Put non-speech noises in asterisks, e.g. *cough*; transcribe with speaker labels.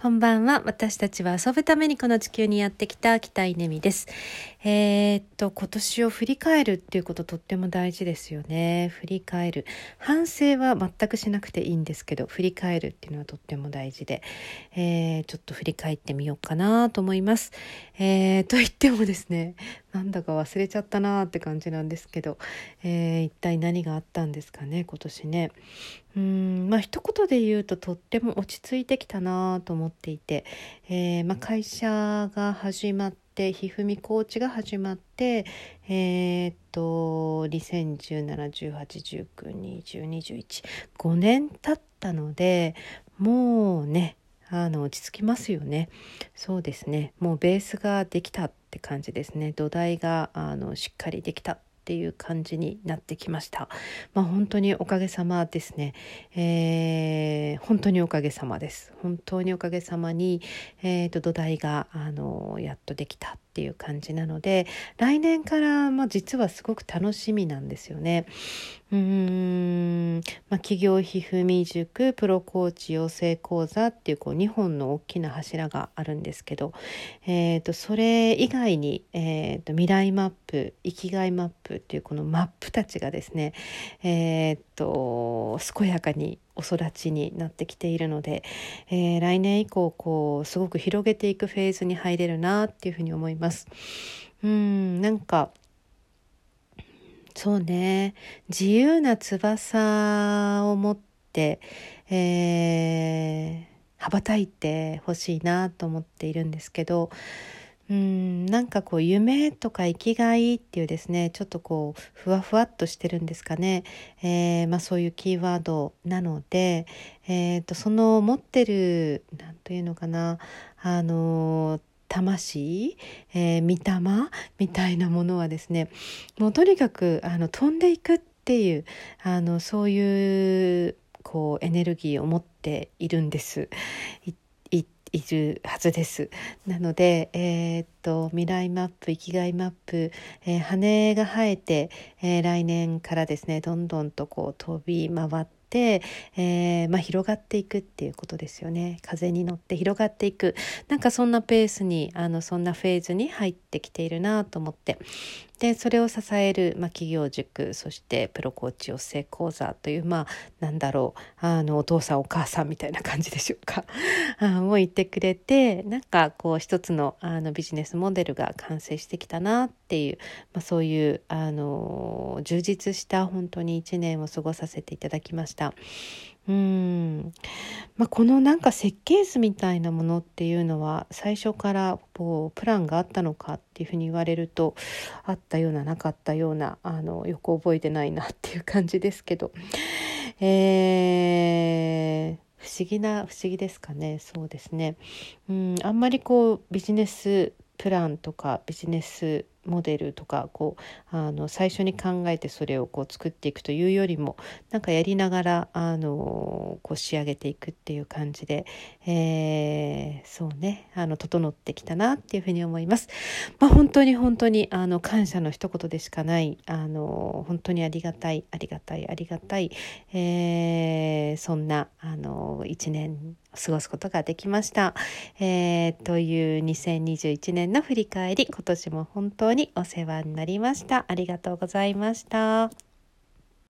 Speaker 1: こんばんは。私たちは遊ぶためにこの地球にやってきた北井ねみです。えー、っと、今年を振り返るっていうこととっても大事ですよね。振り返る。反省は全くしなくていいんですけど、振り返るっていうのはとっても大事で、えー、ちょっと振り返ってみようかなと思います。えー、と言ってもですね、なんだか忘れちゃったなって感じなんですけど、えー、一体何があったんですかね、今年ね。うんまあ一言で言うととっても落ち着いてきたなと思っていて、えー、まあ、会社が始まってひふみコーチが始まってえー、っと201718192021年経ったのでもうねあの落ち着きますよね。そうですね。もうベースができたって感じですね。土台があのしっかりできたっていう感じになってきました。まあ、本当におかげさまですね。えー、本当におかげさまです。本当におかげさまに、えーと、土台があのやっとできたっていう感じなので来年から、まあ、実はすごく楽しみなんですよね。うーん、まあ、企業ひふみ塾プロコーチ養成講座っていうこう2本の大きな柱があるんですけど、えーと、それ以外に、えーと、未来マップ生きがいマップっていうこのマップたちがですね、えーと、健やかにお育ちになってきているので、えー、来年以降こうすごく広げていくフェーズに入れるなっていうふうに思います。うんなんかそうね自由な翼を持って、えー、羽ばたいてほしいなと思っているんですけどうんなんかこう夢とか生きがいっていうですねちょっとこうふわふわっとしてるんですかね、えー、まあ、そういうキーワードなので、えーと、その持ってる何というのかなあの魂、えー、御霊みたいなものはですねもうとにかくあの飛んでいくっていうあのそういうこうエネルギーを持っているんです。いるはずです。なので、えー、っと未来マップ生きがいマップ、えー、羽が生えて、えー、来年からですねどんどんとこう飛び回って、えー、まあ、広がっていくっていうことですよね風に乗って広がっていくなんかそんなペースにあのそんなフェーズに入ってきているなと思ってでそれを支える、まあ、企業塾そしてプロコーチ養成講座というまあなんだろうあのお父さんお母さんみたいな感じでしょうか *laughs* あもう言ってくれてなんかこう一つのあのビジネスモデルが完成してきたなっていう、まあ、そういうあの充実した本当に1年を過ごさせていただきました。うん。まあ、このなんか設計図みたいなものっていうのは最初からこうプランがあったのかっていうふうに言われるとあったようななかったようなあのよく覚えてないなっていう感じですけど、えー、不思議な不思議ですかね。そうですね。うん。あんまりこうビジネスプランとかビジネスモデルとかこうあの最初に考えてそれをこう作っていくというよりもなんかやりながらあのこう仕上げていくっていう感じで、えー、そうねあの整ってきたなっていうふうに思います。まあ、本当に本当にあの感謝の一言でしかないあの本当にありがたいありがたいありがたい、えー、そんなあの一年過ごすことができました。えー、という2021年の振り返り今年も本当ににお世話になりました。ありがとうございました。